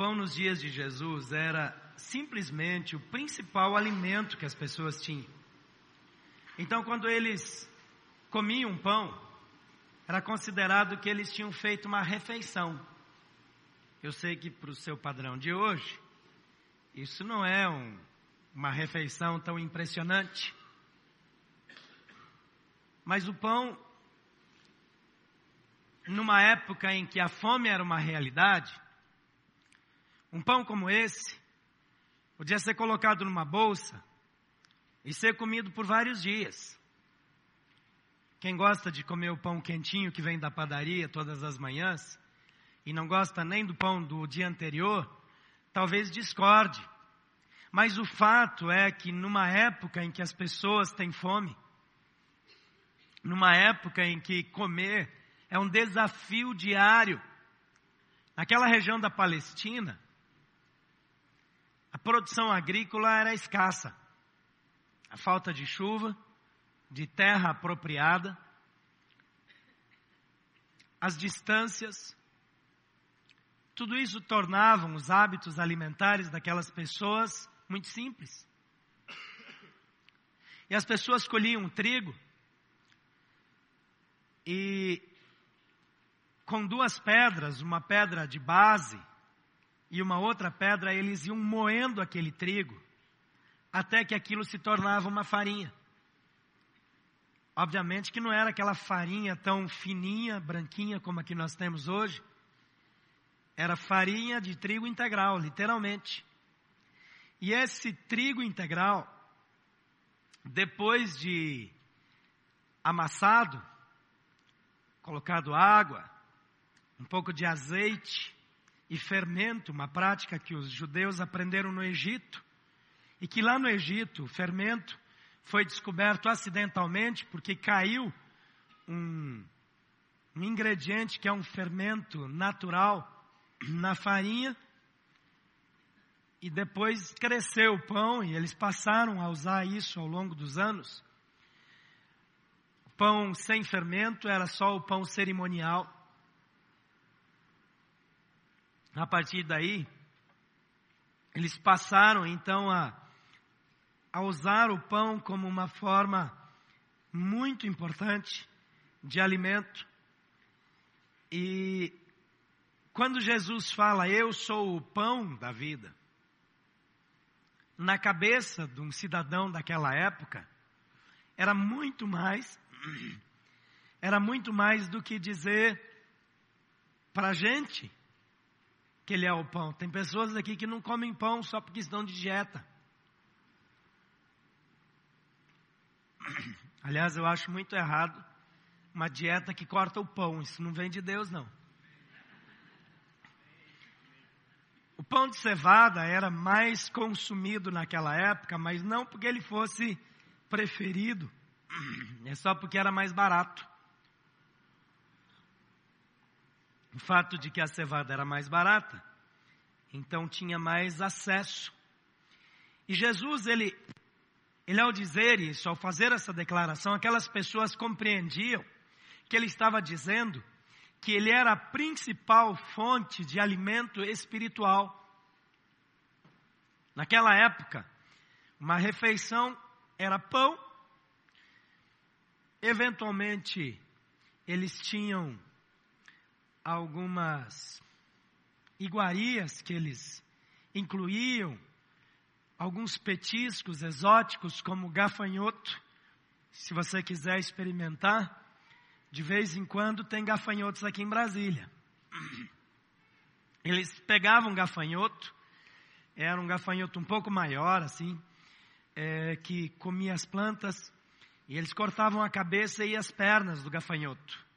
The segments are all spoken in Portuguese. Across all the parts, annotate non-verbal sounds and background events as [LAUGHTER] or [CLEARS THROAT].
pão nos dias de Jesus era simplesmente o principal alimento que as pessoas tinham. Então, quando eles comiam pão, era considerado que eles tinham feito uma refeição. Eu sei que para o seu padrão de hoje, isso não é um, uma refeição tão impressionante. Mas o pão, numa época em que a fome era uma realidade, um pão como esse podia ser colocado numa bolsa e ser comido por vários dias. Quem gosta de comer o pão quentinho que vem da padaria todas as manhãs e não gosta nem do pão do dia anterior, talvez discorde. Mas o fato é que numa época em que as pessoas têm fome, numa época em que comer é um desafio diário, naquela região da Palestina, produção agrícola era escassa. A falta de chuva, de terra apropriada, as distâncias, tudo isso tornavam os hábitos alimentares daquelas pessoas muito simples. E as pessoas colhiam trigo e com duas pedras, uma pedra de base e uma outra pedra, eles iam moendo aquele trigo até que aquilo se tornava uma farinha. Obviamente que não era aquela farinha tão fininha, branquinha como a que nós temos hoje. Era farinha de trigo integral, literalmente. E esse trigo integral, depois de amassado, colocado água, um pouco de azeite, e fermento, uma prática que os judeus aprenderam no Egito, e que lá no Egito o fermento foi descoberto acidentalmente porque caiu um, um ingrediente que é um fermento natural na farinha e depois cresceu o pão e eles passaram a usar isso ao longo dos anos. Pão sem fermento era só o pão cerimonial. A partir daí, eles passaram então a, a usar o pão como uma forma muito importante de alimento. E quando Jesus fala, Eu sou o pão da vida, na cabeça de um cidadão daquela época, era muito mais, [CLEARS THROAT] era muito mais do que dizer para a gente que ele é o pão. Tem pessoas aqui que não comem pão só porque estão de dieta. [CLEARS THROAT] Aliás, eu acho muito errado uma dieta que corta o pão. Isso não vem de Deus, não. O pão de cevada era mais consumido naquela época, mas não porque ele fosse preferido, [CLEARS THROAT] é só porque era mais barato. O fato de que a cevada era mais barata, então tinha mais acesso. E Jesus, ele, ele ao dizer isso, ao fazer essa declaração, aquelas pessoas compreendiam que ele estava dizendo que ele era a principal fonte de alimento espiritual. Naquela época, uma refeição era pão, eventualmente eles tinham algumas iguarias que eles incluíam, alguns petiscos exóticos como gafanhoto. Se você quiser experimentar, de vez em quando tem gafanhotos aqui em Brasília. Eles pegavam gafanhoto, era um gafanhoto um pouco maior, assim, é, que comia as plantas, e eles cortavam a cabeça e as pernas do gafanhoto.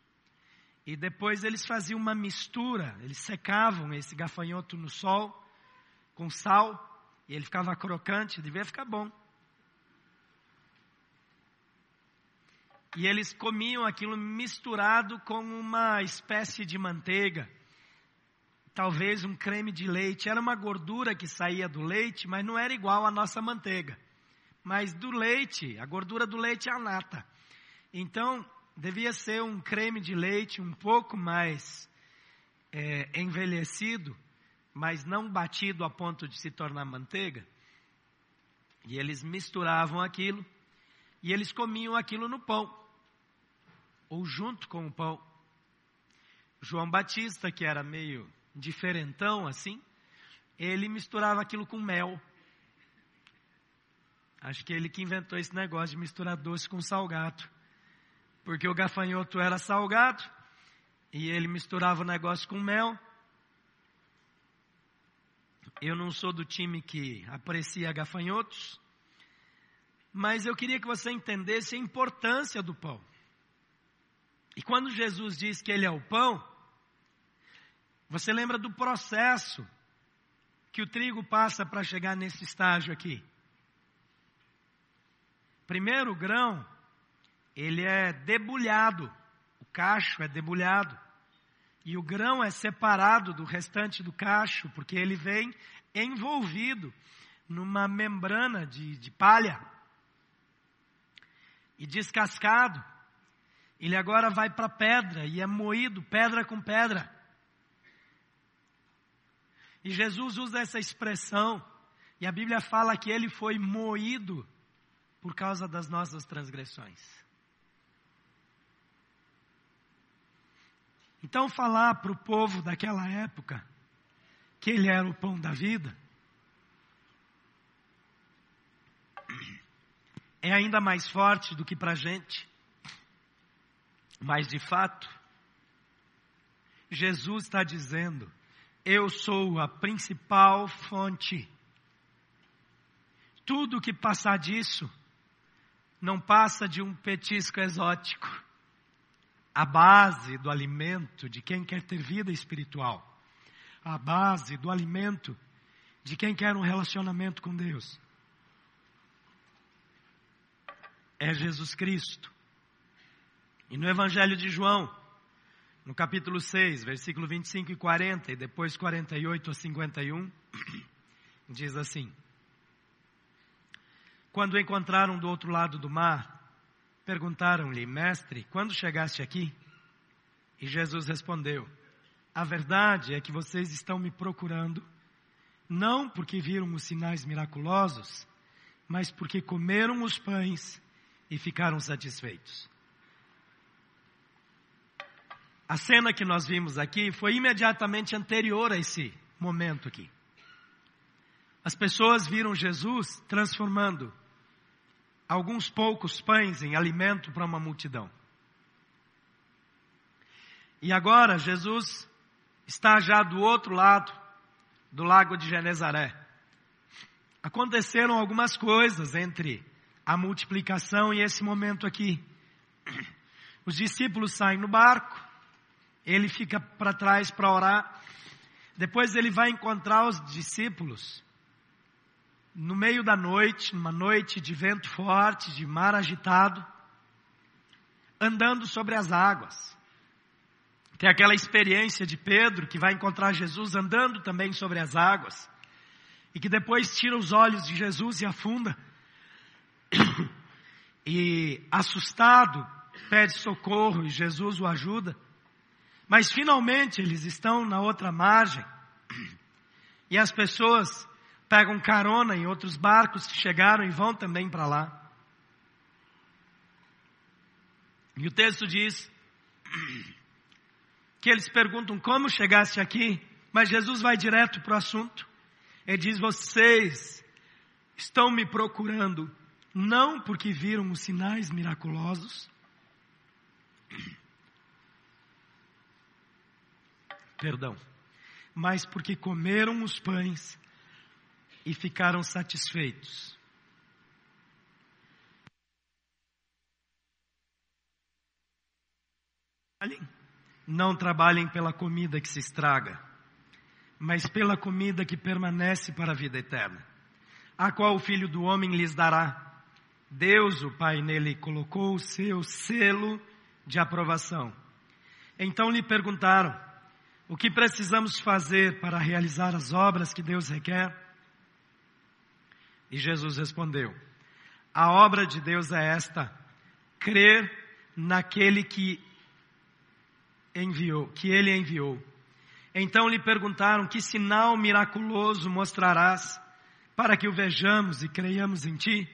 E depois eles faziam uma mistura, eles secavam esse gafanhoto no sol com sal, e ele ficava crocante, devia ficar bom. E eles comiam aquilo misturado com uma espécie de manteiga, talvez um creme de leite. Era uma gordura que saía do leite, mas não era igual à nossa manteiga. Mas do leite, a gordura do leite é a nata. Então, devia ser um creme de leite um pouco mais é, envelhecido mas não batido a ponto de se tornar manteiga. E eles misturavam aquilo e eles comiam aquilo no pão, ou junto com o pão. João Batista, que era meio diferentão assim, ele misturava aquilo com mel. Acho que ele que inventou esse negócio de misturar doce com salgado. Porque o gafanhoto era salgado e ele misturava o negócio com mel. Eu não sou do time que aprecia gafanhotos, mas eu queria que você entendesse a importância do pão. E quando Jesus diz que ele é o pão, você lembra do processo que o trigo passa para chegar nesse estágio aqui? Primeiro, o grão, ele é debulhado, o cacho é debulhado. E o grão é separado do restante do cacho, porque ele vem envolvido numa membrana de, de palha e descascado. Ele agora vai para pedra e é moído pedra com pedra. E Jesus usa essa expressão, e a Bíblia fala que ele foi moído por causa das nossas transgressões. Então, falar para o povo daquela época que ele era o pão da vida é ainda mais forte do que para a gente. Mas, de fato, Jesus está dizendo eu sou a principal fonte. Tudo que passar disso não passa de um petisco exótico. A base do alimento de quem quer ter vida espiritual. A base do alimento de quem quer um relacionamento com Deus. É Jesus Cristo. E no Evangelho de João, no capítulo 6, versículo 25 e 40, e depois 48 a 51, [CLEARS THROAT] diz assim: Quando encontraram do outro lado do mar, perguntaram-lhe, Mestre, quando chegaste aqui? E Jesus respondeu: A verdade é que vocês estão me procurando, não porque viram os sinais miraculosos, mas porque comeram os pães e ficaram satisfeitos. A cena que nós vimos aqui foi imediatamente anterior a esse momento aqui. As pessoas viram Jesus transformando alguns poucos pães em alimento para uma multidão. E agora Jesus está já do outro lado do lago de Genezaré. Aconteceram algumas coisas entre a multiplicação e esse momento aqui. [CLEARS THROAT] Os discípulos saem no barco, ele fica para trás para orar. Depois ele vai encontrar os discípulos no meio da noite, numa noite de vento forte, de mar agitado, andando sobre as águas. Tem aquela experiência de Pedro que vai encontrar Jesus andando também sobre as águas e que depois tira os olhos de Jesus e afunda. [COUGHS] E assustado, pede socorro e Jesus o ajuda. Mas finalmente eles estão na outra margem. [COUGHS] E as pessoas pegam carona em outros barcos que chegaram e vão também para lá. E o texto diz [CLEARS THROAT] que eles perguntam como chegaste aqui, mas Jesus vai direto para o assunto. Ele diz: Vocês estão me procurando, não porque viram os sinais miraculosos, [CLEARS THROAT] perdão, mas porque comeram os pães e ficaram satisfeitos. Não trabalhem pela comida que se estraga, mas pela comida que permanece para a vida eterna, a qual o Filho do Homem lhes dará. Deus, o Pai, nele colocou o seu selo de aprovação. Então lhe perguntaram: o que precisamos fazer para realizar as obras que Deus requer? E Jesus respondeu: A obra de Deus é esta: crer naquele que enviou, que ele enviou. Então lhe perguntaram: Que sinal miraculoso mostrarás para que o vejamos e creiamos em ti?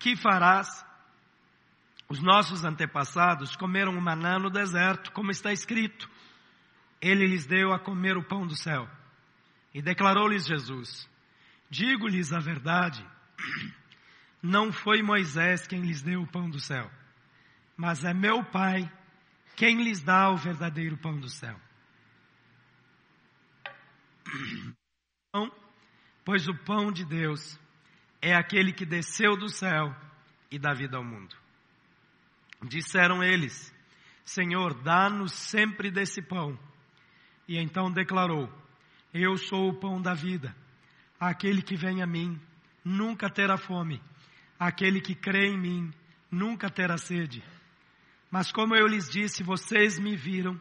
Que farás? Os nossos antepassados comeram o maná no deserto, como está escrito. Ele lhes deu a comer o pão do céu. E declarou-lhes Jesus: Digo-lhes a verdade, não foi Moisés quem lhes deu o pão do céu, mas é meu Pai quem lhes dá o verdadeiro pão do céu. Pois o pão de Deus é aquele que desceu do céu e dá vida ao mundo. Disseram eles: Senhor, dá-nos sempre desse pão. E então declarou: Eu sou o pão da vida. Aquele que vem a mim nunca terá fome. Aquele que crê em mim nunca terá sede. Mas como eu lhes disse, vocês me viram,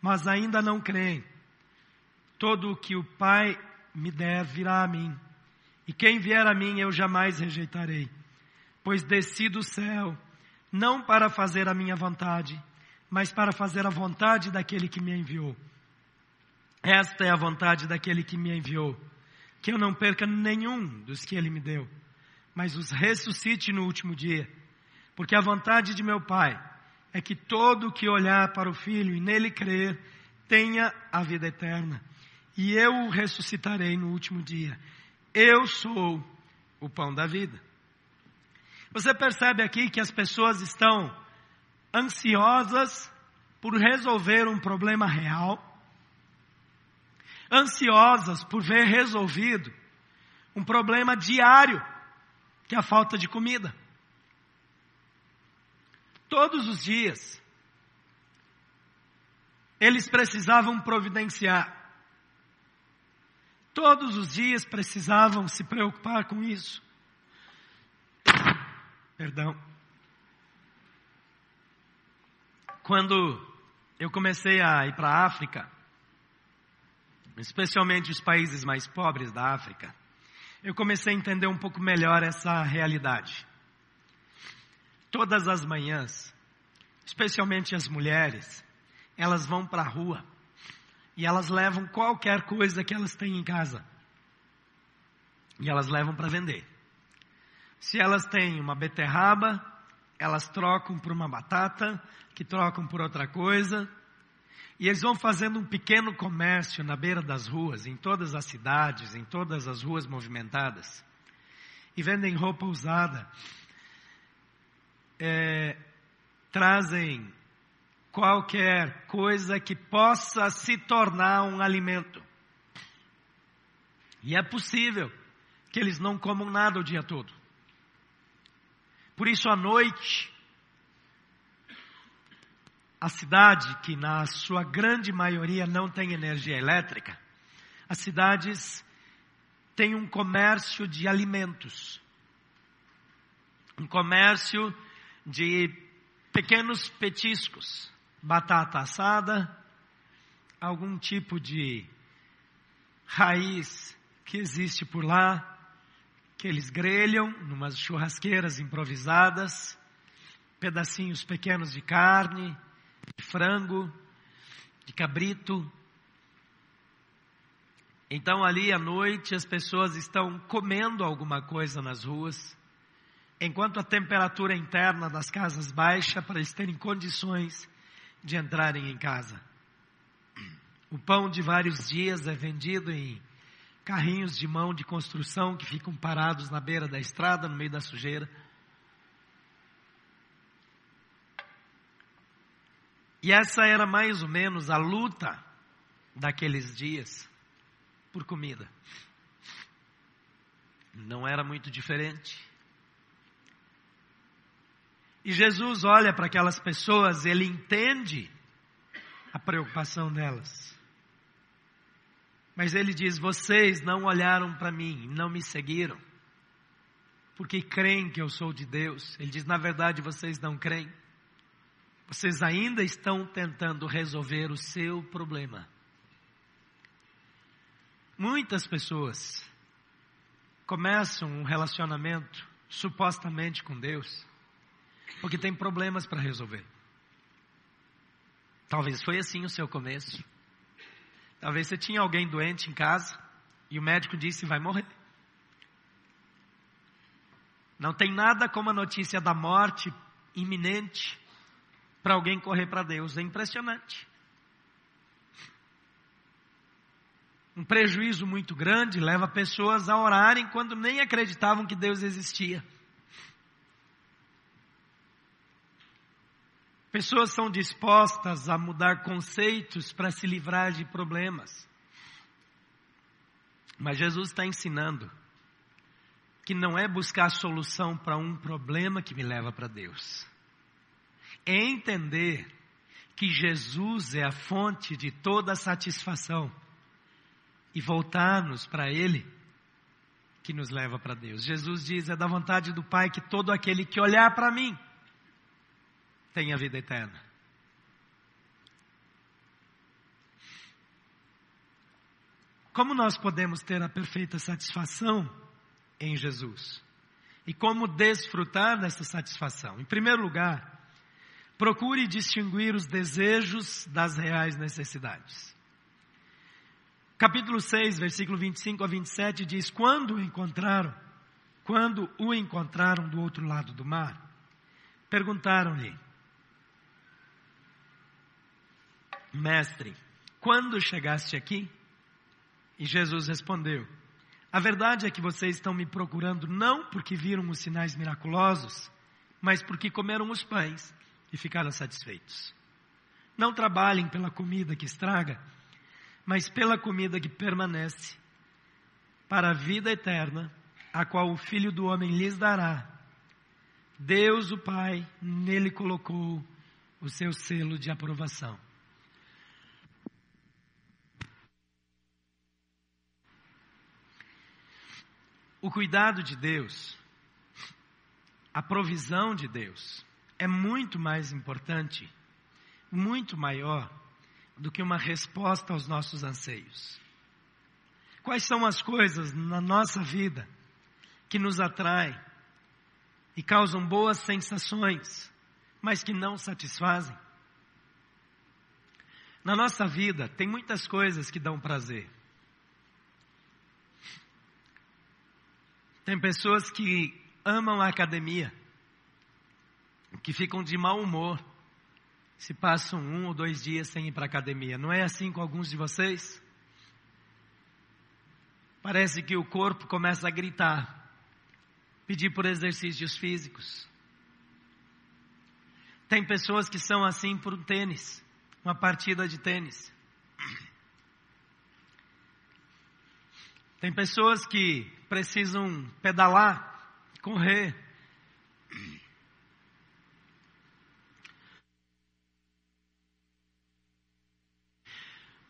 mas ainda não creem. Todo o que o Pai me der virá a mim, e quem vier a mim eu jamais rejeitarei, pois desci do céu, não para fazer a minha vontade, mas para fazer a vontade daquele que me enviou. Esta é a vontade daquele que me enviou, que eu não perca nenhum dos que ele me deu, mas os ressuscite no último dia, porque a vontade de meu Pai é que todo que olhar para o Filho e nele crer tenha a vida eterna e eu o ressuscitarei no último dia. Eu sou o pão da vida. Você percebe aqui que as pessoas estão ansiosas por resolver um problema real, ansiosas por ver resolvido um problema diário, que é a falta de comida. Todos os dias, eles precisavam providenciar Todos os dias precisavam se preocupar com isso. Perdão. Quando eu comecei a ir para a África, especialmente os países mais pobres da África, eu comecei a entender um pouco melhor essa realidade. Todas as manhãs, especialmente as mulheres, elas vão para a rua e elas levam qualquer coisa que elas têm em casa. E elas levam para vender. Se elas têm uma beterraba, elas trocam por uma batata, que trocam por outra coisa. E eles vão fazendo um pequeno comércio na beira das ruas, em todas as cidades, em todas as ruas movimentadas. E vendem roupa usada. É, trazem qualquer coisa que possa se tornar um alimento. E é possível que eles não comam nada o dia todo. Por isso, à noite, a cidade, que na sua grande maioria não tem energia elétrica, as cidades têm um comércio de alimentos, um comércio de pequenos petiscos, batata assada, algum tipo de raiz que existe por lá, que eles grelham numas churrasqueiras improvisadas, pedacinhos pequenos de carne, de frango, de cabrito. Então ali à noite as pessoas estão comendo alguma coisa nas ruas, enquanto a temperatura interna das casas baixa para eles terem condições de entrarem em casa. O pão de vários dias é vendido em carrinhos de mão de construção que ficam parados na beira da estrada, no meio da sujeira. E essa era mais ou menos a luta daqueles dias por comida. Não era muito diferente. E Jesus olha para aquelas pessoas, ele entende a preocupação delas. Mas ele diz: Vocês não olharam para mim, não me seguiram, porque creem que eu sou de Deus. Ele diz: Na verdade, vocês não creem. Vocês ainda estão tentando resolver o seu problema. Muitas pessoas começam um relacionamento supostamente com Deus porque tem problemas para resolver. Talvez foi assim o seu começo. Talvez você tinha alguém doente em casa e o médico disse vai morrer. Não tem nada como a notícia da morte iminente para alguém correr para Deus. É impressionante. Um prejuízo muito grande leva pessoas a orarem quando nem acreditavam que Deus existia. Pessoas são dispostas a mudar conceitos para se livrar de problemas. Mas Jesus está ensinando que não é buscar solução para um problema que me leva para Deus. Entender que Jesus é a fonte de toda satisfação e voltar-nos para Ele que nos leva para Deus. Jesus diz: é da vontade do Pai que todo aquele que olhar para mim tenha vida eterna. Como nós podemos ter a perfeita satisfação em Jesus? E como desfrutar dessa satisfação? Em primeiro lugar, procure distinguir os desejos das reais necessidades. Capítulo 6, versículo 25 a 27 diz: Quando o encontraram, quando o encontraram do outro lado do mar, perguntaram-lhe: Mestre, quando chegaste aqui? E Jesus respondeu: A verdade é que vocês estão me procurando não porque viram os sinais miraculosos, mas porque comeram os pães e ficaram satisfeitos. Não trabalhem pela comida que estraga, mas pela comida que permanece, para a vida eterna, a qual o Filho do Homem lhes dará. Deus, o Pai, nele colocou o seu selo de aprovação. O cuidado de Deus, a provisão de Deus, é muito mais importante, muito maior do que uma resposta aos nossos anseios. Quais são as coisas na nossa vida que nos atraem e causam boas sensações, mas que não satisfazem? Na nossa vida tem muitas coisas que dão prazer. Tem pessoas que amam a academia, que ficam de mau humor se passam um ou dois dias sem ir para a academia. Não é assim com alguns de vocês? Parece que o corpo começa a gritar, pedir por exercícios físicos. Tem pessoas que são assim por um tênis, uma partida de tênis. Tem pessoas que precisam pedalar, correr.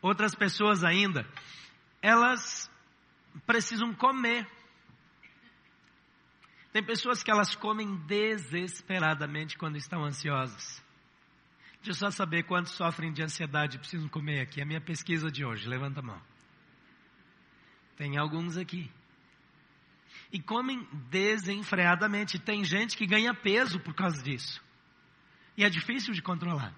Outras pessoas ainda, elas precisam comer. Tem pessoas que elas comem desesperadamente quando estão ansiosas. Deixa eu só saber quantos sofrem de ansiedade e precisam comer aqui. É a minha pesquisa de hoje. Levanta a mão. Tem alguns aqui. E comem desenfreadamente. Tem gente que ganha peso por causa disso. E é difícil de controlar.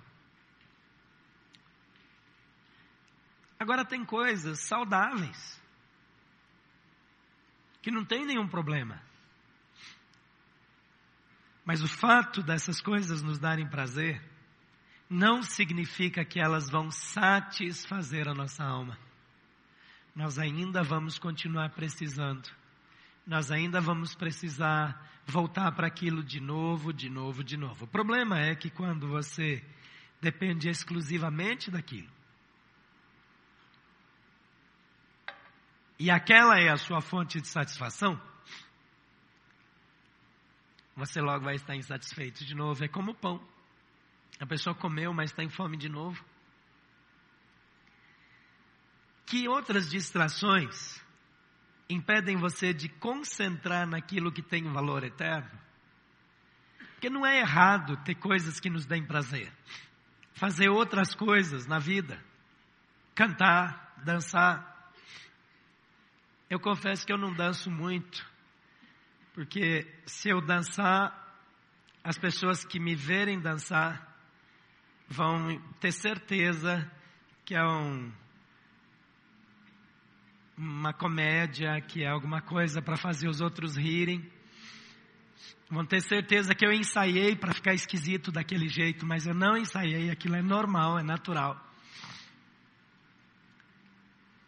Agora tem coisas saudáveis que não tem nenhum problema. Mas o fato dessas coisas nos darem prazer não significa que elas vão satisfazer a nossa alma nós ainda vamos continuar precisando. Nós ainda vamos precisar voltar para aquilo de novo, de novo, de novo. O problema é que quando você depende exclusivamente daquilo, e aquela é a sua fonte de satisfação, você logo vai estar insatisfeito de novo. É como o pão. A pessoa comeu, mas está em fome de novo. Que outras distrações impedem você de concentrar naquilo que tem valor eterno? Porque não é errado ter coisas que nos deem prazer. Fazer outras coisas na vida. Cantar, dançar. Eu confesso que eu não danço muito. Porque se eu dançar, as pessoas que me verem dançar vão ter certeza que é um uma comédia, que é alguma coisa para fazer os outros rirem. Vão ter certeza que eu ensaiei para ficar esquisito daquele jeito, mas eu não ensaiei, aquilo é normal, é natural.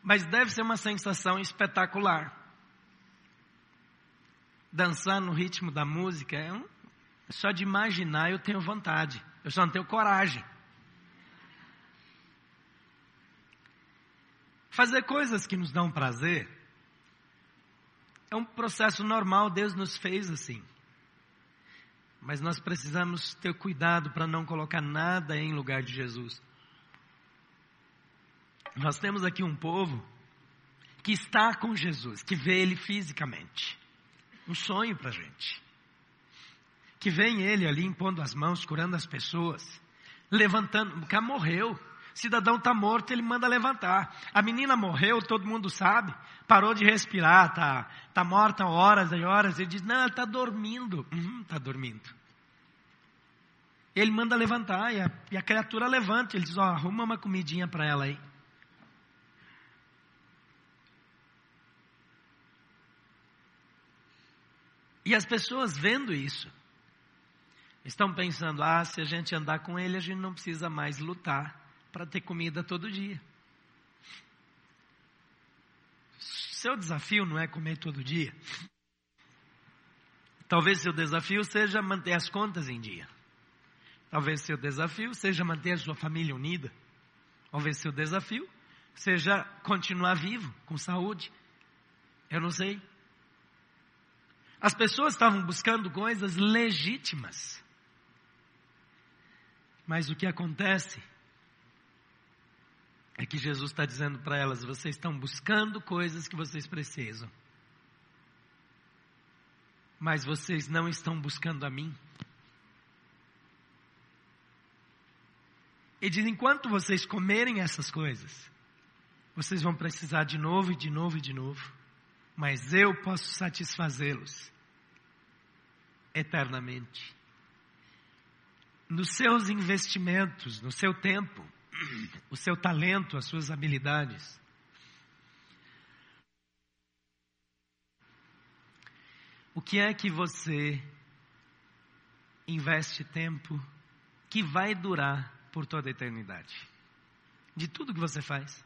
Mas deve ser uma sensação espetacular. Dançar no ritmo da música, é um, só de imaginar eu tenho vontade, eu só não tenho coragem. Fazer coisas que nos dão prazer é um processo normal, Deus nos fez assim. Mas nós precisamos ter cuidado para não colocar nada em lugar de Jesus. Nós temos aqui um povo que está com Jesus, que vê Ele fisicamente. Um sonho para a gente. Que vem Ele ali impondo as mãos, curando as pessoas, levantando. O cara morreu cidadão está morto, ele manda levantar. A menina morreu, todo mundo sabe, parou de respirar, está tá morta horas e horas. Ele diz: Não, ela está dormindo. Está uhum, tá dormindo. Ele manda levantar e a, e a criatura levanta. Ele diz: Ó, oh, arruma uma comidinha para ela aí. E as pessoas vendo isso, estão pensando: ah, se a gente andar com ele, a gente não precisa mais lutar para ter comida todo dia. Seu desafio não é comer todo dia. Talvez seu desafio seja manter as contas em dia. Talvez seu desafio seja manter a sua família unida. Talvez seu desafio seja continuar vivo, com saúde. Eu não sei. As pessoas estavam buscando coisas legítimas. Mas o que acontece é que Jesus está dizendo para elas: vocês estão buscando coisas que vocês precisam, mas vocês não estão buscando a mim. E diz: enquanto vocês comerem essas coisas, vocês vão precisar de novo e de novo e de novo, mas eu posso satisfazê-los eternamente. Nos seus investimentos, no seu tempo, [CLEARS THROAT] o seu talento, as suas habilidades. O que é que você investe tempo que vai durar por toda a eternidade? De tudo que você faz,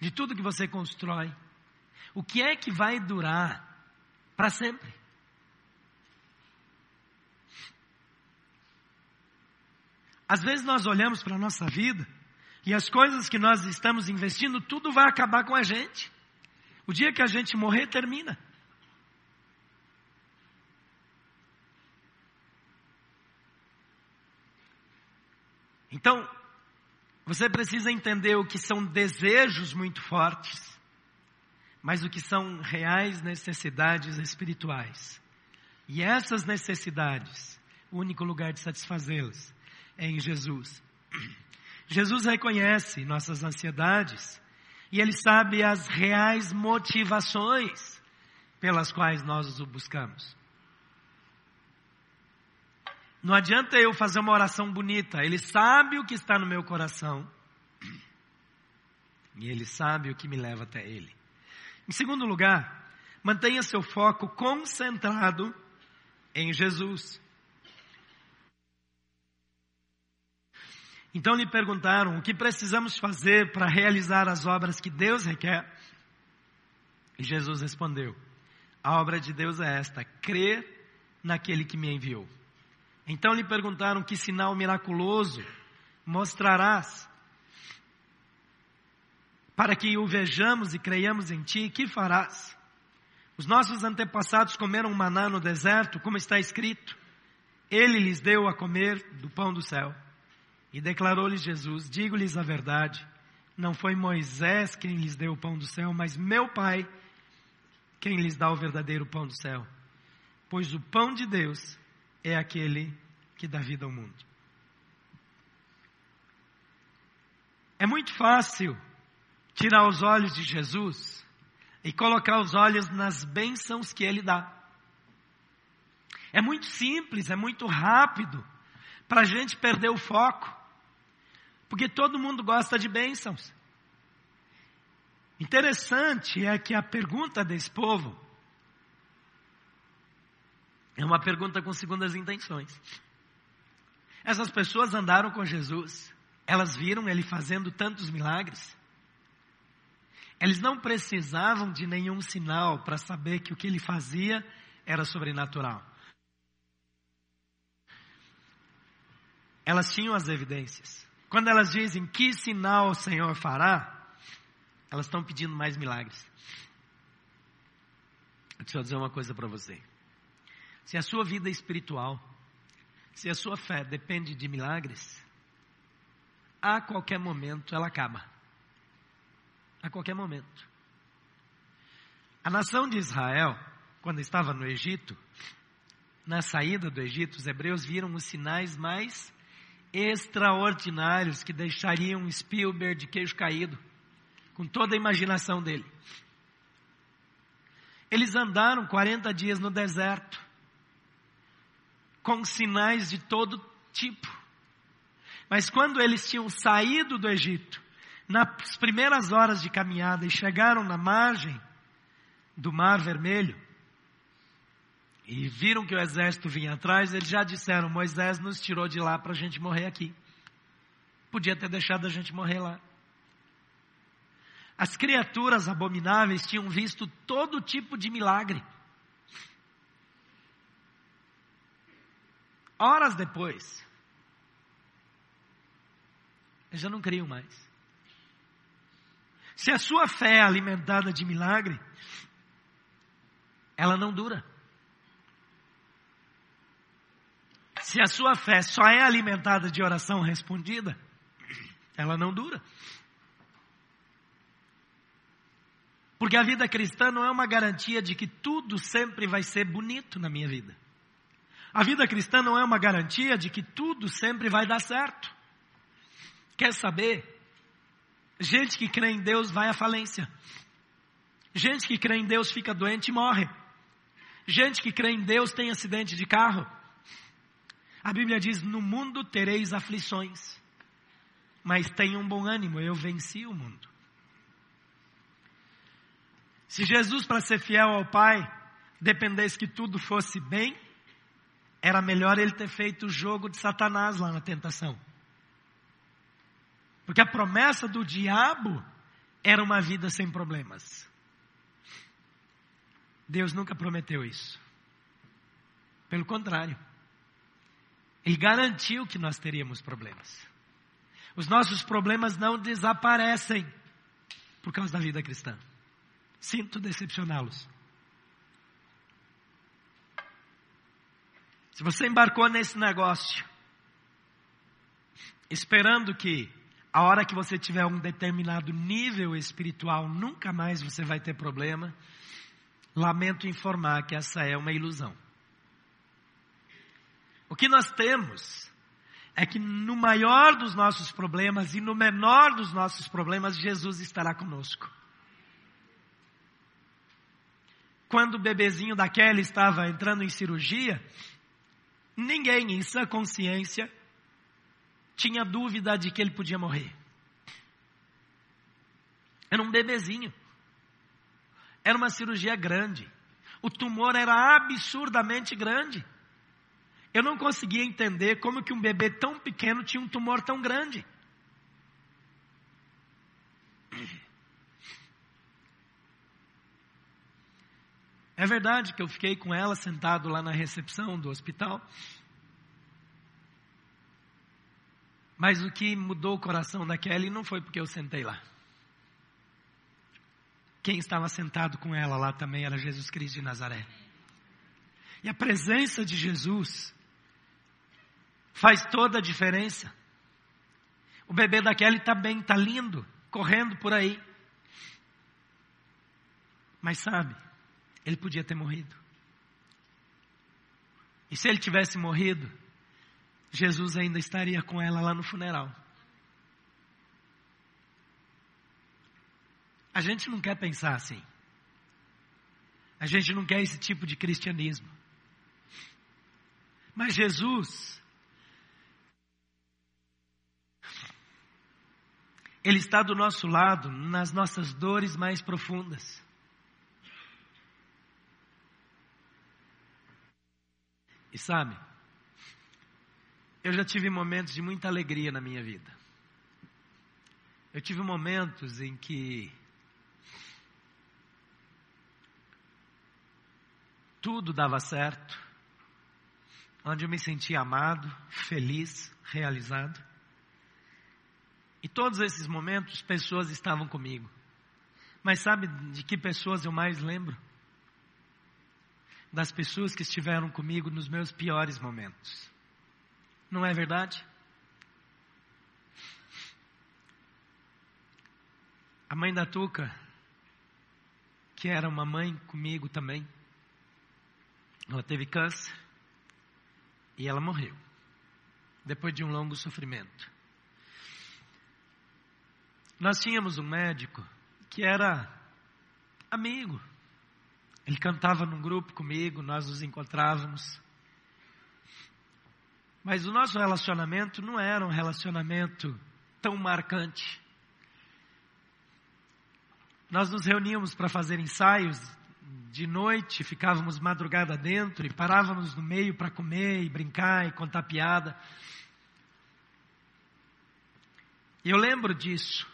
de tudo que você constrói, o que é que vai durar para sempre? Às vezes nós olhamos para a nossa vida e as coisas que nós estamos investindo, tudo vai acabar com a gente. O dia que a gente morrer, termina. Então, você precisa entender o que são desejos muito fortes, mas o que são reais necessidades espirituais. E essas necessidades, o único lugar de satisfazê-las em Jesus. Jesus reconhece nossas ansiedades e ele sabe as reais motivações pelas quais nós o buscamos. Não adianta eu fazer uma oração bonita, ele sabe o que está no meu coração e ele sabe o que me leva até ele. Em segundo lugar, mantenha seu foco concentrado em Jesus. Então lhe perguntaram o que precisamos fazer para realizar as obras que Deus requer. E Jesus respondeu: A obra de Deus é esta, crer naquele que me enviou. Então lhe perguntaram que sinal miraculoso mostrarás para que o vejamos e creiamos em ti, que farás? Os nossos antepassados comeram maná no deserto, como está escrito. Ele lhes deu a comer do pão do céu. E declarou-lhes Jesus: Digo-lhes a verdade, não foi Moisés quem lhes deu o pão do céu, mas meu Pai quem lhes dá o verdadeiro pão do céu. Pois o pão de Deus é aquele que dá vida ao mundo. É muito fácil tirar os olhos de Jesus e colocar os olhos nas bênçãos que ele dá. É muito simples, é muito rápido para a gente perder o foco. Porque todo mundo gosta de bênçãos. Interessante é que a pergunta desse povo é uma pergunta com segundas intenções. Essas pessoas andaram com Jesus, elas viram ele fazendo tantos milagres. Eles não precisavam de nenhum sinal para saber que o que ele fazia era sobrenatural. Elas tinham as evidências. Quando elas dizem que sinal o Senhor fará, elas estão pedindo mais milagres. Deixa eu dizer uma coisa para você. Se a sua vida espiritual, se a sua fé depende de milagres, a qualquer momento ela acaba. A qualquer momento. A nação de Israel, quando estava no Egito, na saída do Egito, os hebreus viram os sinais mais extraordinários que deixariam Spielberg de queijo caído com toda a imaginação dele. Eles andaram 40 dias no deserto, com sinais de todo tipo. Mas quando eles tinham saído do Egito, nas primeiras horas de caminhada e chegaram na margem do Mar Vermelho, e viram que o exército vinha atrás, eles já disseram: Moisés nos tirou de lá para a gente morrer aqui. Podia ter deixado a gente morrer lá. As criaturas abomináveis tinham visto todo tipo de milagre. Horas depois, eles já não criam mais. Se a sua fé é alimentada de milagre, ela não dura. Se a sua fé só é alimentada de oração respondida, ela não dura. Porque a vida cristã não é uma garantia de que tudo sempre vai ser bonito na minha vida. A vida cristã não é uma garantia de que tudo sempre vai dar certo. Quer saber? Gente que crê em Deus vai à falência. Gente que crê em Deus fica doente e morre. Gente que crê em Deus tem acidente de carro. A Bíblia diz: No mundo tereis aflições, mas tenham bom ânimo, eu venci o mundo. Se Jesus, para ser fiel ao Pai, dependesse que tudo fosse bem, era melhor ele ter feito o jogo de Satanás lá na tentação. Porque a promessa do diabo era uma vida sem problemas. Deus nunca prometeu isso. Pelo contrário, Ele garantiu que nós teríamos problemas. Os nossos problemas não desaparecem por causa da vida cristã. Sinto decepcioná-los. Se você embarcou nesse negócio, esperando que a hora que você tiver um determinado nível espiritual, nunca mais você vai ter problema, lamento informar que essa é uma ilusão. O que nós temos é que no maior dos nossos problemas e no menor dos nossos problemas, Jesus estará conosco. quando o bebezinho da Kelly estava entrando em cirurgia, ninguém em sua consciência tinha dúvida de que ele podia morrer. Era um bebezinho. Era uma cirurgia grande. O tumor era absurdamente grande. Eu não conseguia entender como que um bebê tão pequeno tinha um tumor tão grande. É verdade que eu fiquei com ela sentado lá na recepção do hospital. Mas o que mudou o coração da Kelly não foi porque eu sentei lá. Quem estava sentado com ela lá também era Jesus Cristo de Nazaré. E a presença de Jesus faz toda a diferença. O bebê da Kelly está bem, está lindo, correndo por aí. Mas sabe, ele podia ter morrido. E se ele tivesse morrido, Jesus ainda estaria com ela lá no funeral. A gente não quer pensar assim. A gente não quer esse tipo de cristianismo. Mas Jesus, Ele está do nosso lado nas nossas dores mais profundas. E sabe, eu já tive momentos de muita alegria na minha vida. Eu tive momentos em que tudo dava certo, onde eu me sentia amado, feliz, realizado. E todos esses momentos, pessoas estavam comigo. Mas sabe de que pessoas eu mais lembro? Das pessoas que estiveram comigo nos meus piores momentos. Não é verdade? A mãe da Tuca, que era uma mãe comigo também, ela teve câncer e ela morreu, depois de um longo sofrimento. Nós tínhamos um médico que era amigo. Ele cantava num grupo comigo, nós nos encontrávamos. Mas o nosso relacionamento não era um relacionamento tão marcante. Nós nos reuníamos para fazer ensaios de noite, ficávamos madrugada dentro e parávamos no meio para comer e brincar e contar piada. Eu lembro disso.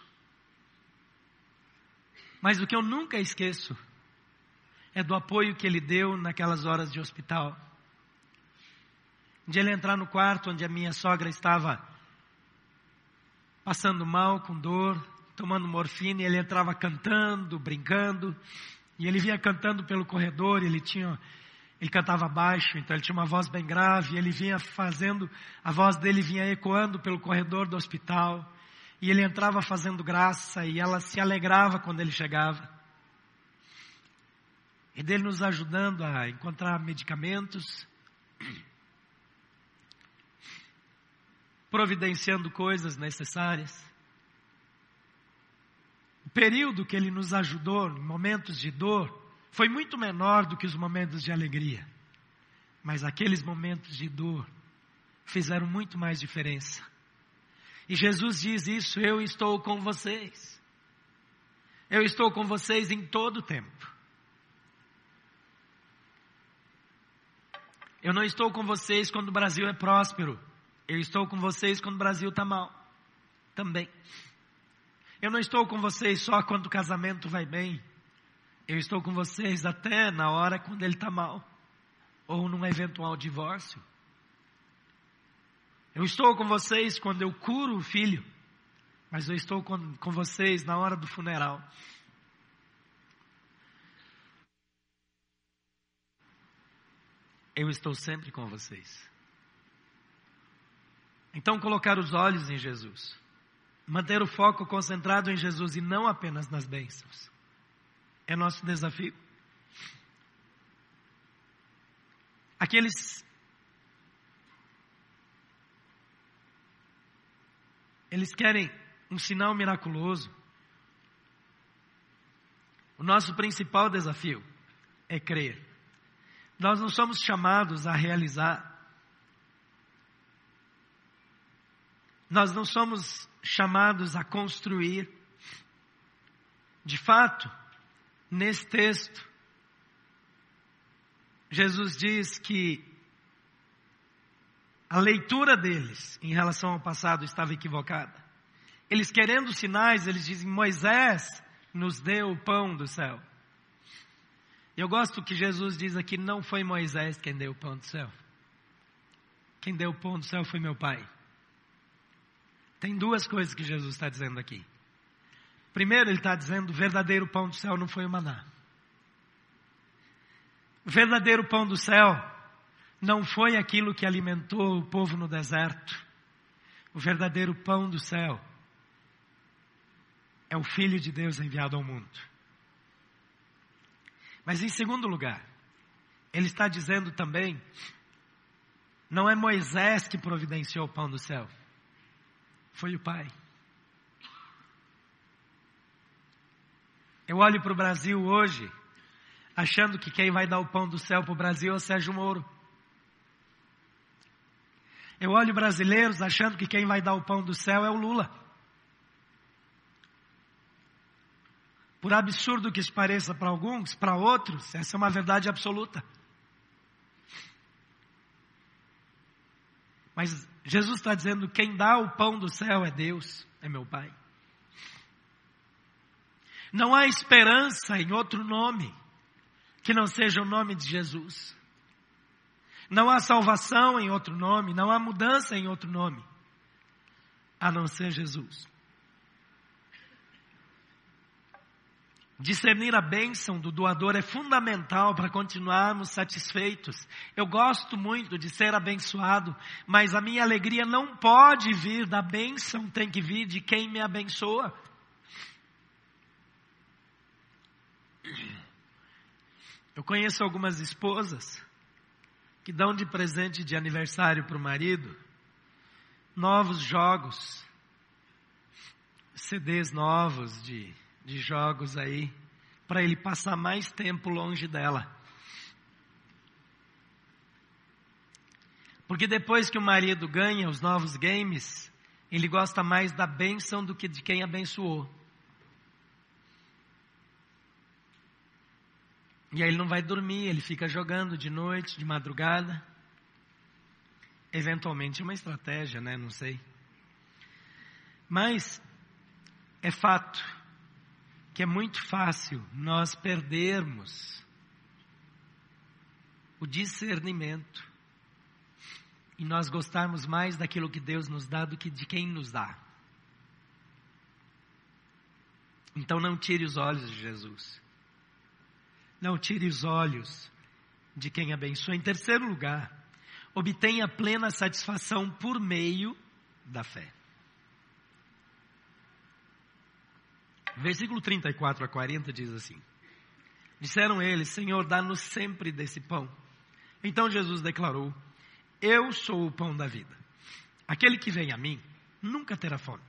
Mas o que eu nunca esqueço é do apoio que ele deu naquelas horas de hospital. De ele entrar no quarto onde a minha sogra estava passando mal, com dor, tomando morfina, e ele entrava cantando, brincando, e ele vinha cantando pelo corredor, ele tinha ele cantava baixo, então ele tinha uma voz bem grave, ele vinha fazendo, a voz dele vinha ecoando pelo corredor do hospital, e ele entrava fazendo graça, e ela se alegrava quando ele chegava. E dele nos ajudando a encontrar medicamentos, providenciando coisas necessárias. O período que ele nos ajudou em momentos de dor foi muito menor do que os momentos de alegria. Mas aqueles momentos de dor fizeram muito mais diferença. E Jesus diz isso: Eu estou com vocês. Eu estou com vocês em todo o tempo. Eu não estou com vocês quando o Brasil é próspero. Eu estou com vocês quando o Brasil está mal. Também. Eu não estou com vocês só quando o casamento vai bem. Eu estou com vocês até na hora quando ele está mal. Ou num eventual divórcio. Eu estou com vocês quando eu curo o filho. Mas eu estou com, com vocês na hora do funeral. Eu estou sempre com vocês. Então, colocar os olhos em Jesus. Manter o foco concentrado em Jesus e não apenas nas bênçãos. É nosso desafio. Aqueles. Eles querem um sinal miraculoso. O nosso principal desafio é crer. Nós não somos chamados a realizar. Nós não somos chamados a construir. De fato, nesse texto, Jesus diz que a leitura deles em relação ao passado estava equivocada. Eles querendo sinais, eles dizem: Moisés nos deu o pão do céu. Eu gosto que Jesus diz aqui: não foi Moisés quem deu o pão do céu. Quem deu o pão do céu foi meu Pai. Tem duas coisas que Jesus está dizendo aqui. Primeiro, ele está dizendo: o verdadeiro pão do céu não foi o maná. O verdadeiro pão do céu não foi aquilo que alimentou o povo no deserto. O verdadeiro pão do céu é o Filho de Deus enviado ao mundo. Mas em segundo lugar, ele está dizendo também: não é Moisés que providenciou o pão do céu, foi o Pai. Eu olho para o Brasil hoje, achando que quem vai dar o pão do céu para o Brasil é o Sérgio Moro. Eu olho brasileiros achando que quem vai dar o pão do céu é o Lula. Por absurdo que isso pareça para alguns, para outros, essa é uma verdade absoluta. Mas Jesus está dizendo: quem dá o pão do céu é Deus, é meu Pai. Não há esperança em outro nome que não seja o nome de Jesus. Não há salvação em outro nome, não há mudança em outro nome, a não ser Jesus. Discernir a bênção do doador é fundamental para continuarmos satisfeitos. Eu gosto muito de ser abençoado, mas a minha alegria não pode vir da bênção, tem que vir de quem me abençoa. Eu conheço algumas esposas que dão de presente de aniversário para o marido novos jogos, CDs novos de de jogos aí, para ele passar mais tempo longe dela. Porque depois que o marido ganha os novos games, ele gosta mais da bênção do que de quem abençoou. E aí ele não vai dormir, ele fica jogando de noite, de madrugada. Eventualmente é uma estratégia, né? Não sei. Mas é fato que é muito fácil nós perdermos o discernimento e nós gostarmos mais daquilo que Deus nos dá do que de quem nos dá. Então não tire os olhos de Jesus. Não tire os olhos de quem abençoa. Em terceiro lugar, obtenha plena satisfação por meio da fé. Versículo 34 a 40 diz assim: Disseram eles, Senhor, dá-nos sempre desse pão. Então Jesus declarou: Eu sou o pão da vida. Aquele que vem a mim nunca terá fome.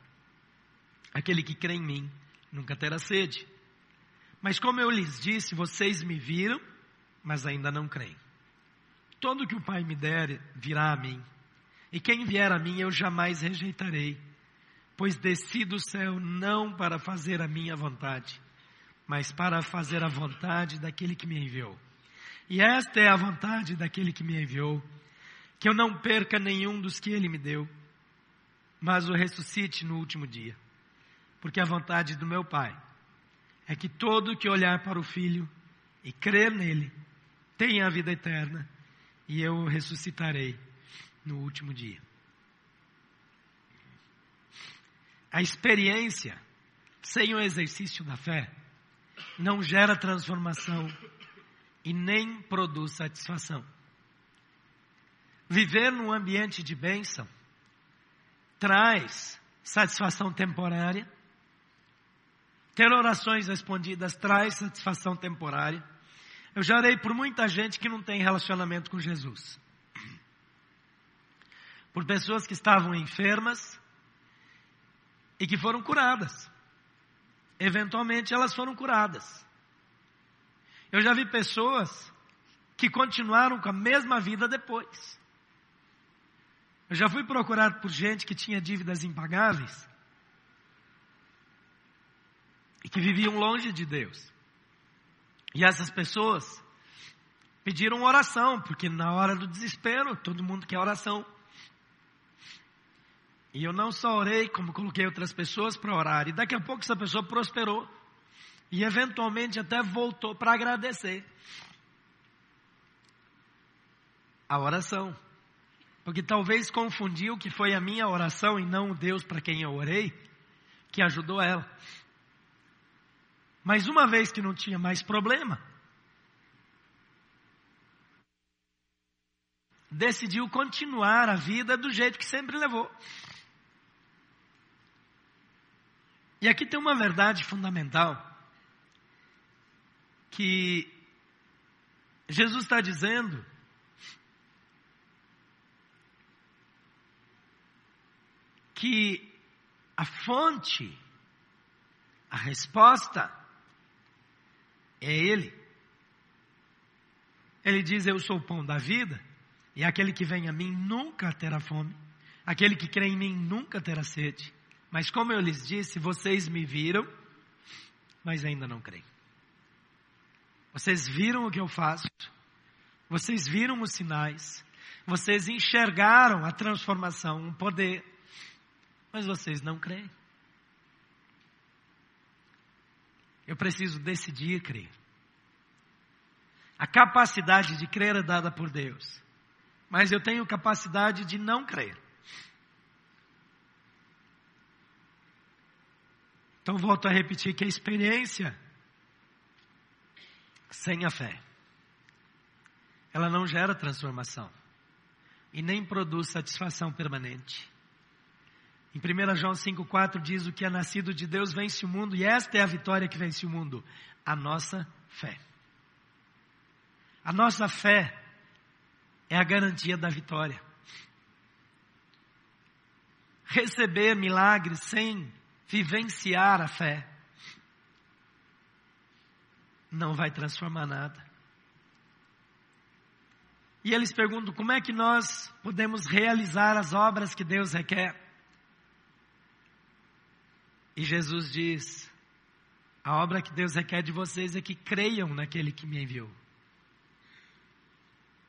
Aquele que crê em mim nunca terá sede. Mas como eu lhes disse, vocês me viram, mas ainda não creem. Todo que o Pai me der virá a mim, e quem vier a mim eu jamais rejeitarei pois desci do céu não para fazer a minha vontade, mas para fazer a vontade daquele que me enviou. E esta é a vontade daquele que me enviou, que eu não perca nenhum dos que ele me deu, mas o ressuscite no último dia. Porque a vontade do meu Pai é que todo que olhar para o Filho e crer nele tenha a vida eterna, e eu o ressuscitarei no último dia. A experiência sem o exercício da fé não gera transformação e nem produz satisfação. Viver num ambiente de bênção traz satisfação temporária. Ter orações respondidas traz satisfação temporária. Eu já orei por muita gente que não tem relacionamento com Jesus. Por pessoas que estavam enfermas, e que foram curadas. Eventualmente elas foram curadas. Eu já vi pessoas que continuaram com a mesma vida depois. Eu já fui procurado por gente que tinha dívidas impagáveis e que viviam longe de Deus. E essas pessoas pediram oração, porque na hora do desespero, todo mundo quer oração. E eu não só orei, como coloquei outras pessoas para orar. E daqui a pouco essa pessoa prosperou. E eventualmente até voltou para agradecer. A oração. Porque talvez confundiu que foi a minha oração e não o Deus para quem eu orei que ajudou ela. Mas uma vez que não tinha mais problema, decidiu continuar a vida do jeito que sempre levou. E aqui tem uma verdade fundamental que Jesus está dizendo que a fonte, a resposta é Ele. Ele diz: Eu sou o pão da vida, e aquele que vem a mim nunca terá fome, aquele que crê em mim nunca terá sede. Mas como eu lhes disse, vocês me viram, mas ainda não creem. Vocês viram o que eu faço, vocês viram os sinais, vocês enxergaram a transformação, o poder, mas vocês não creem. Eu preciso decidir crer. A capacidade de crer é dada por Deus, mas eu tenho capacidade de não crer. Então volto a repetir que a experiência sem a fé, ela não gera transformação e nem produz satisfação permanente. Em 1 João 5,4 diz: O que é nascido de Deus vence o mundo, e esta é a vitória que vence o mundo, a nossa fé. A nossa fé é a garantia da vitória. Receber milagres sem vivenciar a fé não vai transformar nada. E eles perguntam como é que nós podemos realizar as obras que Deus requer. E Jesus diz: a obra que Deus requer de vocês é que creiam naquele que me enviou.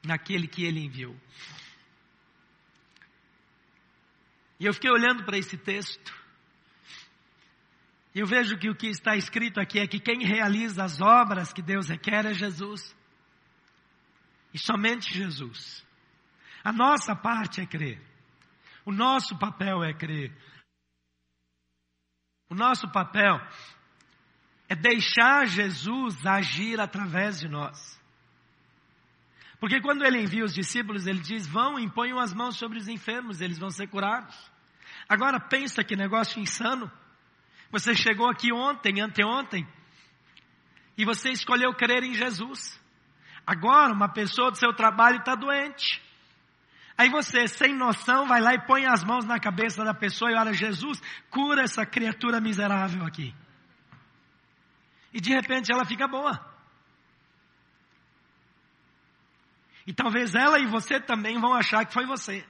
Naquele que ele enviou. E eu fiquei olhando para esse texto. E eu vejo que o que está escrito aqui é que quem realiza as obras que Deus requer é Jesus. E somente Jesus. A nossa parte é crer. O nosso papel é crer. O nosso papel é deixar Jesus agir através de nós. Porque quando ele envia os discípulos, ele diz: vão, imponham as mãos sobre os enfermos, eles vão ser curados. Agora pensa que negócio insano. Você chegou aqui ontem, anteontem, e você escolheu crer em Jesus. Agora, uma pessoa do seu trabalho está doente. Aí você, sem noção, vai lá e põe as mãos na cabeça da pessoa e ora, Jesus, cura essa criatura miserável aqui. E de repente ela fica boa. E talvez ela e você também vão achar que foi você.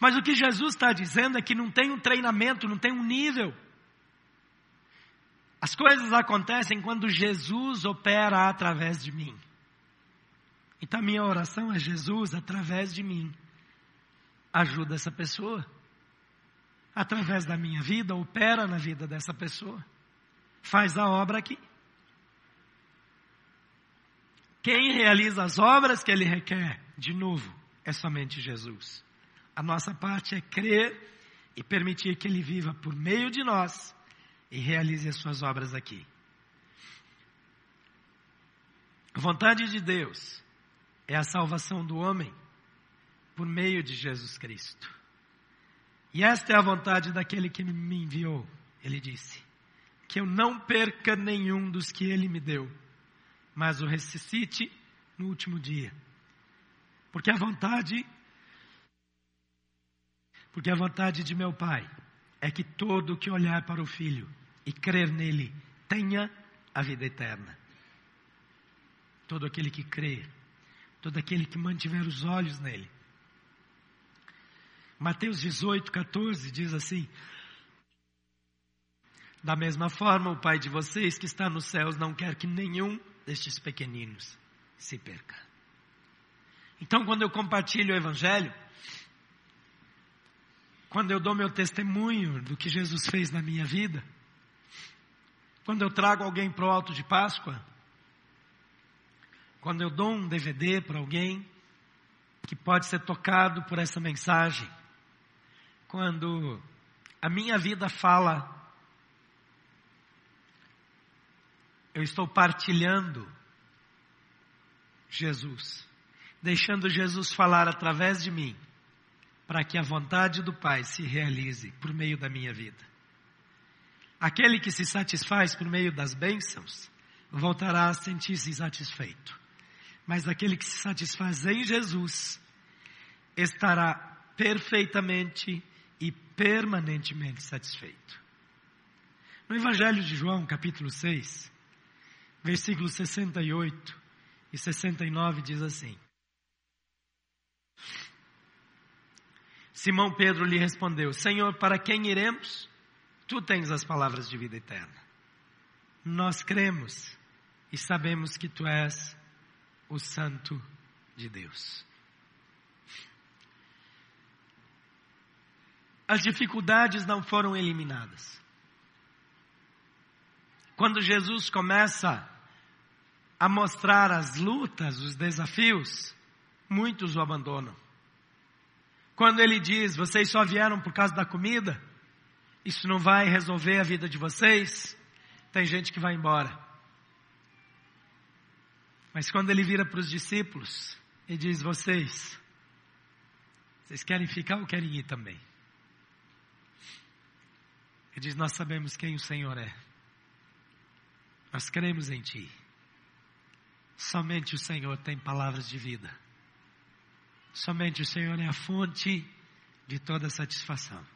Mas o que Jesus está dizendo é que não tem um treinamento, não tem um nível. As coisas acontecem quando Jesus opera através de mim. Então minha oração é Jesus, através de mim, ajuda essa pessoa. Através da minha vida, opera na vida dessa pessoa. Faz a obra aqui. Quem realiza as obras que ele requer, de novo, é somente Jesus. A nossa parte é crer e permitir que Ele viva por meio de nós e realize as suas obras aqui. A vontade de Deus é a salvação do homem por meio de Jesus Cristo. E esta é a vontade daquele que me enviou. Ele disse: Que eu não perca nenhum dos que ele me deu, mas o ressuscite no último dia. Porque a vontade porque a vontade de meu Pai é que todo que olhar para o Filho e crer nele tenha a vida eterna. Todo aquele que crê, todo aquele que mantiver os olhos nele. Mateus 18, 14 diz assim: Da mesma forma, o Pai de vocês que está nos céus não quer que nenhum destes pequeninos se perca. Então, quando eu compartilho o Evangelho, quando eu dou meu testemunho do que Jesus fez na minha vida, quando eu trago alguém para o alto de Páscoa, quando eu dou um DVD para alguém que pode ser tocado por essa mensagem, quando a minha vida fala, eu estou partilhando Jesus, deixando Jesus falar através de mim para que a vontade do Pai se realize por meio da minha vida. Aquele que se satisfaz por meio das bênçãos voltará a sentir-se insatisfeito. Mas aquele que se satisfaz em Jesus estará perfeitamente e permanentemente satisfeito. No Evangelho de João, capítulo 6, versículos 68 e 69 diz assim: Simão Pedro lhe respondeu: Senhor, para quem iremos? Tu tens as palavras de vida eterna. Nós cremos e sabemos que tu és o Santo de Deus. As dificuldades não foram eliminadas. Quando Jesus começa a mostrar as lutas, os desafios, muitos o abandonam. Quando ele diz, vocês só vieram por causa da comida, isso não vai resolver a vida de vocês, tem gente que vai embora. Mas quando ele vira para os discípulos e diz: Vocês, vocês querem ficar ou querem ir também? Ele diz: Nós sabemos quem o Senhor é. Nós cremos em Ti. Somente o Senhor tem palavras de vida. Somente o Senhor é a fonte de toda satisfação.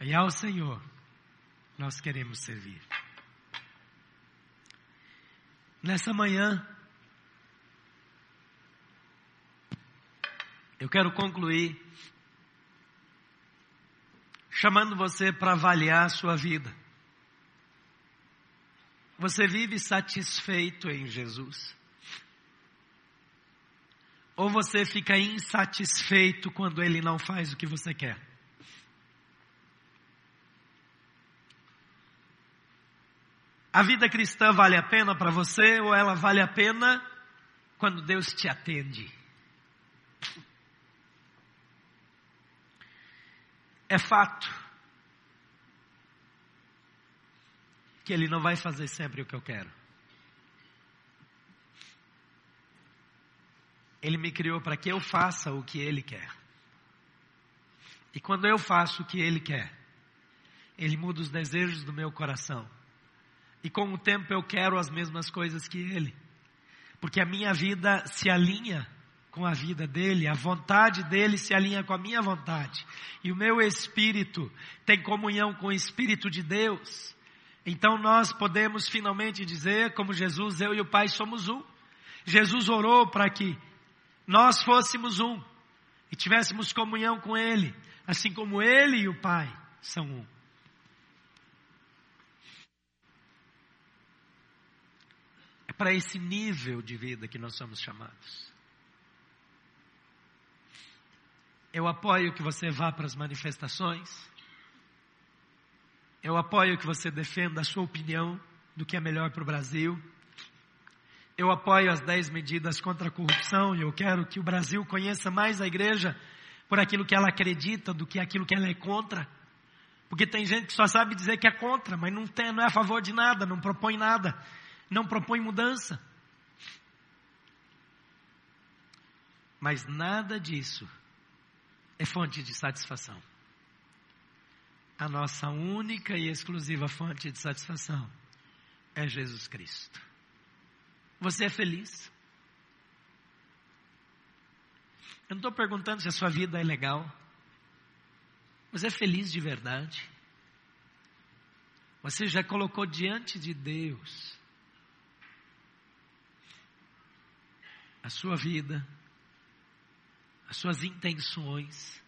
E ao Senhor nós queremos servir. Nessa manhã, eu quero concluir chamando você para avaliar a sua vida. Você vive satisfeito em Jesus? Ou você fica insatisfeito quando Ele não faz o que você quer? A vida cristã vale a pena para você ou ela vale a pena quando Deus te atende? É fato que Ele não vai fazer sempre o que eu quero. Ele me criou para que eu faça o que Ele quer. E quando eu faço o que Ele quer, Ele muda os desejos do meu coração e com o tempo eu quero as mesmas coisas que Ele. Porque a minha vida se alinha com a vida dele, a vontade dele se alinha com a minha vontade. E o meu espírito tem comunhão com o espírito de Deus. Então nós podemos finalmente dizer, como Jesus, eu e o Pai somos um. Jesus orou para que nós fôssemos um e tivéssemos comunhão com Ele, assim como Ele e o Pai são um. Para esse nível de vida que nós somos chamados. Eu apoio que você vá para as manifestações. Eu apoio que você defenda a sua opinião do que é melhor para o Brasil. Eu apoio as 10 medidas contra a corrupção e eu quero que o Brasil conheça mais a igreja por aquilo que ela acredita do que aquilo que ela é contra. Porque tem gente que só sabe dizer que é contra, mas não, tem, não é a favor de nada, não propõe nada não propõe mudança. Mas nada disso é fonte de satisfação. A nossa única e exclusiva fonte de satisfação é Jesus Cristo. Você é feliz? Eu não estou perguntando se a sua vida é legal. Você é feliz de verdade? Você já colocou diante de Deus a sua vida, as suas intenções.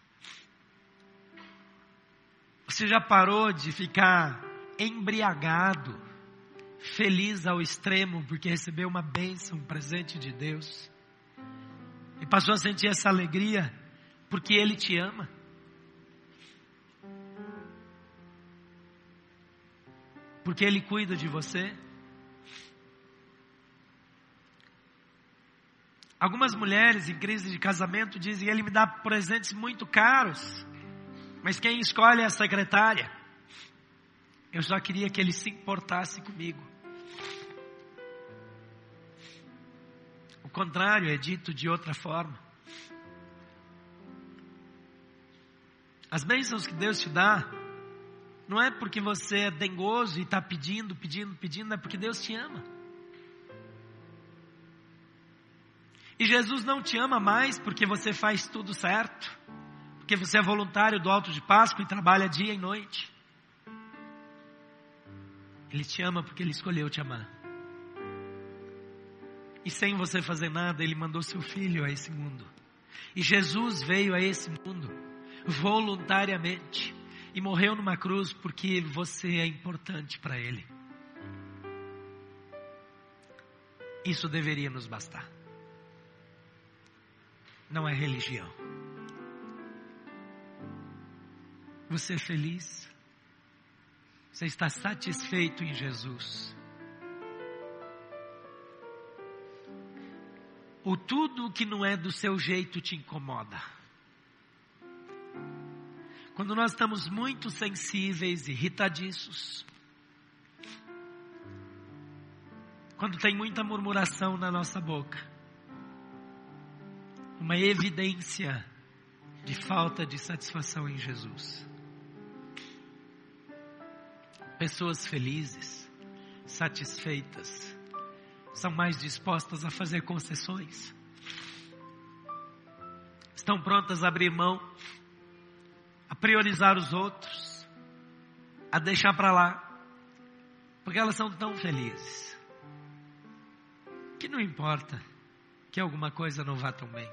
Você já parou de ficar embriagado, feliz ao extremo porque recebeu uma bênção, um presente de Deus? E passou a sentir essa alegria porque Ele te ama? Porque Ele cuida de você? Algumas mulheres em crise de casamento dizem: Ele me dá presentes muito caros, mas quem escolhe é a secretária. Eu só queria que ele se importasse comigo. O contrário é dito de outra forma. As bênçãos que Deus te dá, não é porque você é dengoso e está pedindo, pedindo, pedindo, é porque Deus te ama. E Jesus não te ama mais porque você faz tudo certo, porque você é voluntário do alto de Páscoa e trabalha dia e noite. Ele te ama porque ele escolheu te amar. E sem você fazer nada, ele mandou seu filho a esse mundo. E Jesus veio a esse mundo voluntariamente. e morreu numa cruz porque você é importante para Ele. Isso deveria nos bastar. Não é religião. Você é feliz? Você está satisfeito em Jesus? Ou tudo que não é do seu jeito te incomoda? Quando nós estamos muito sensíveis, irritadiços, quando tem muita murmuração na nossa boca, uma evidência de falta de satisfação em Jesus. Pessoas felizes, satisfeitas, são mais dispostas a fazer concessões, estão prontas a abrir mão, a priorizar os outros, a deixar para lá, porque elas são tão felizes, que não importa que alguma coisa não vá tão bem.